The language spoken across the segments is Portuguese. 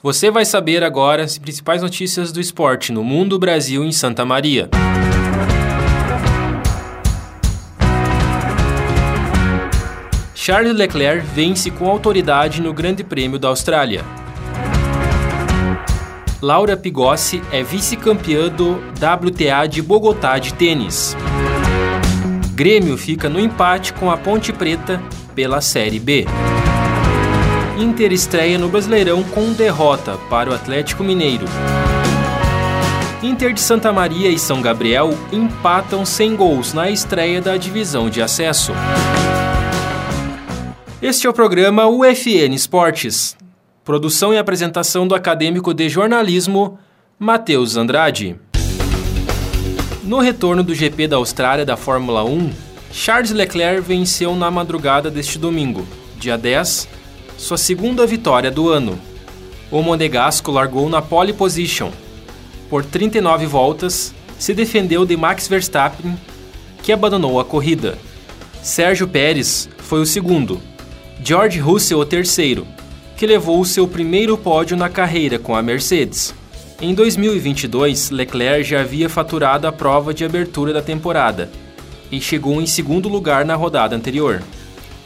Você vai saber agora as principais notícias do esporte no mundo, Brasil e em Santa Maria. Charles Leclerc vence com autoridade no Grande Prêmio da Austrália. Laura Pigossi é vice-campeã do WTA de Bogotá de tênis. Grêmio fica no empate com a Ponte Preta pela Série B. Inter estreia no Brasileirão com derrota para o Atlético Mineiro. Inter de Santa Maria e São Gabriel empatam sem gols na estreia da divisão de acesso. Este é o programa UFN Esportes. Produção e apresentação do acadêmico de jornalismo Matheus Andrade. No retorno do GP da Austrália da Fórmula 1, Charles Leclerc venceu na madrugada deste domingo, dia 10, sua segunda vitória do ano. O monegasco largou na pole position. Por 39 voltas, se defendeu de Max Verstappen, que abandonou a corrida. Sérgio Pérez foi o segundo, George Russell o terceiro, que levou seu primeiro pódio na carreira com a Mercedes. Em 2022, Leclerc já havia faturado a prova de abertura da temporada e chegou em segundo lugar na rodada anterior.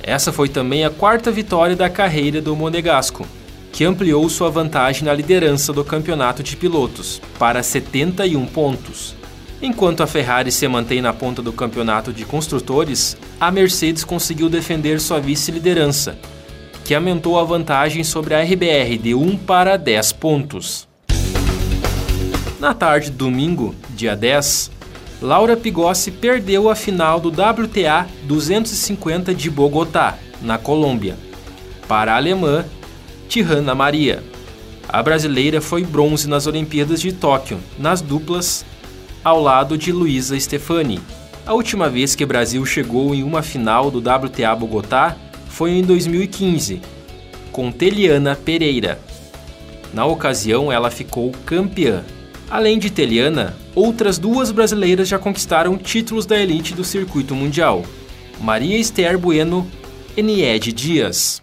Essa foi também a quarta vitória da carreira do Monegasco, que ampliou sua vantagem na liderança do campeonato de pilotos para 71 pontos. Enquanto a Ferrari se mantém na ponta do campeonato de construtores, a Mercedes conseguiu defender sua vice-liderança, que aumentou a vantagem sobre a RBR de 1 para 10 pontos. Na tarde de domingo, dia 10, Laura Pigossi perdeu a final do WTA 250 de Bogotá, na Colômbia, para a alemã Tirana Maria. A brasileira foi bronze nas Olimpíadas de Tóquio, nas duplas, ao lado de Luísa Stefani. A última vez que o Brasil chegou em uma final do WTA Bogotá foi em 2015, com Teliana Pereira. Na ocasião, ela ficou campeã. Além de Teliana, outras duas brasileiras já conquistaram títulos da elite do circuito mundial: Maria Esther Bueno e Nied Dias.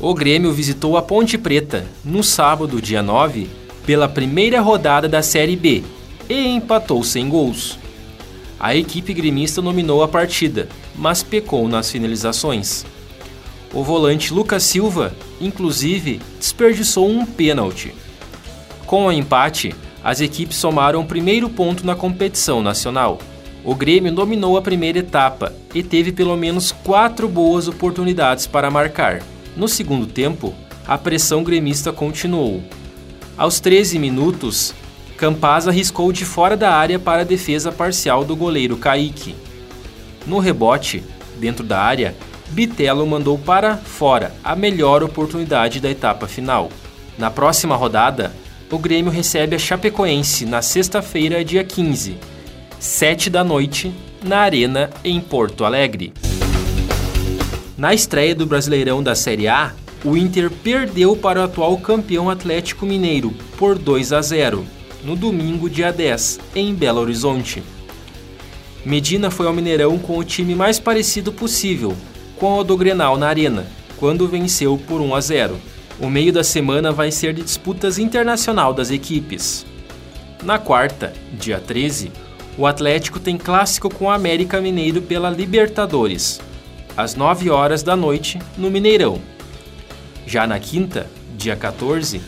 O Grêmio visitou a Ponte Preta no sábado, dia 9, pela primeira rodada da Série B e empatou sem gols. A equipe gremista dominou a partida, mas pecou nas finalizações. O volante Lucas Silva, inclusive, desperdiçou um pênalti. Com o empate, as equipes somaram o primeiro ponto na competição nacional. O Grêmio dominou a primeira etapa e teve pelo menos quatro boas oportunidades para marcar. No segundo tempo, a pressão gremista continuou. Aos 13 minutos, Campaz arriscou de fora da área para a defesa parcial do goleiro Kaique. No rebote, dentro da área, Bitelo mandou para fora a melhor oportunidade da etapa final. Na próxima rodada, o Grêmio recebe a Chapecoense na sexta-feira, dia 15, 7 da noite, na Arena, em Porto Alegre. Na estreia do Brasileirão da Série A, o Inter perdeu para o atual campeão Atlético Mineiro por 2 a 0, no domingo, dia 10, em Belo Horizonte. Medina foi ao Mineirão com o time mais parecido possível, com o do Grenal na Arena, quando venceu por 1 a 0. O meio da semana vai ser de disputas internacional das equipes. Na quarta, dia 13, o Atlético tem clássico com o América Mineiro pela Libertadores, às 9 horas da noite, no Mineirão. Já na quinta, dia 14,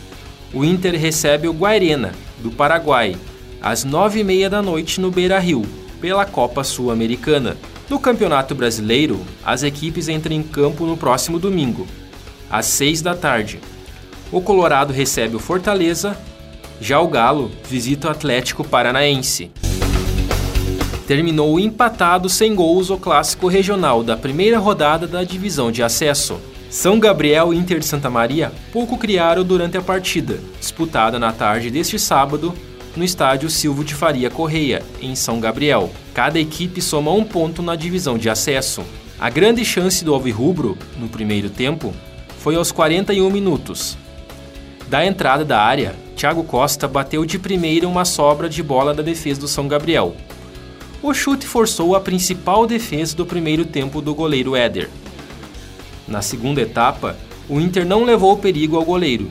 o Inter recebe o Guairena, do Paraguai, às 9h30 da noite no Beira Rio, pela Copa Sul-Americana. No Campeonato Brasileiro, as equipes entram em campo no próximo domingo, às 6 da tarde. O Colorado recebe o Fortaleza, já o Galo visita o Atlético Paranaense. Terminou empatado sem gols o clássico regional da primeira rodada da divisão de acesso. São Gabriel e Inter de Santa Maria pouco criaram durante a partida, disputada na tarde deste sábado, no estádio Silvio de Faria Correia, em São Gabriel. Cada equipe soma um ponto na divisão de acesso. A grande chance do Alvirrubro, no primeiro tempo, foi aos 41 minutos. Da entrada da área, Thiago Costa bateu de primeira uma sobra de bola da defesa do São Gabriel. O chute forçou a principal defesa do primeiro tempo do goleiro Éder. Na segunda etapa, o Inter não levou perigo ao goleiro.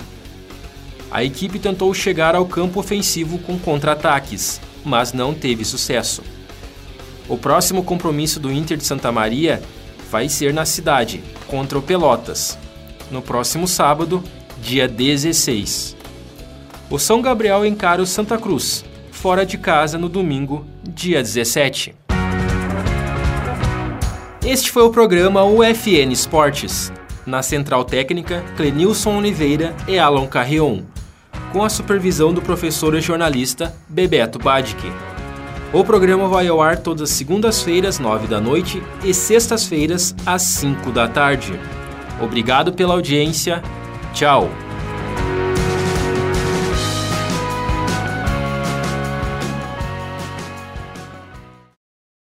A equipe tentou chegar ao campo ofensivo com contra-ataques, mas não teve sucesso. O próximo compromisso do Inter de Santa Maria vai ser na cidade, contra o Pelotas, no próximo sábado, dia 16. O São Gabriel encara o Santa Cruz, fora de casa no domingo, dia 17. Este foi o programa UFN Esportes. Na central técnica, Clenilson Oliveira e Alan Carrion, com a supervisão do professor e jornalista Bebeto Badic. O programa vai ao ar todas as segundas-feiras, 9 da noite, e sextas-feiras, às 5 da tarde. Obrigado pela audiência. Tchau!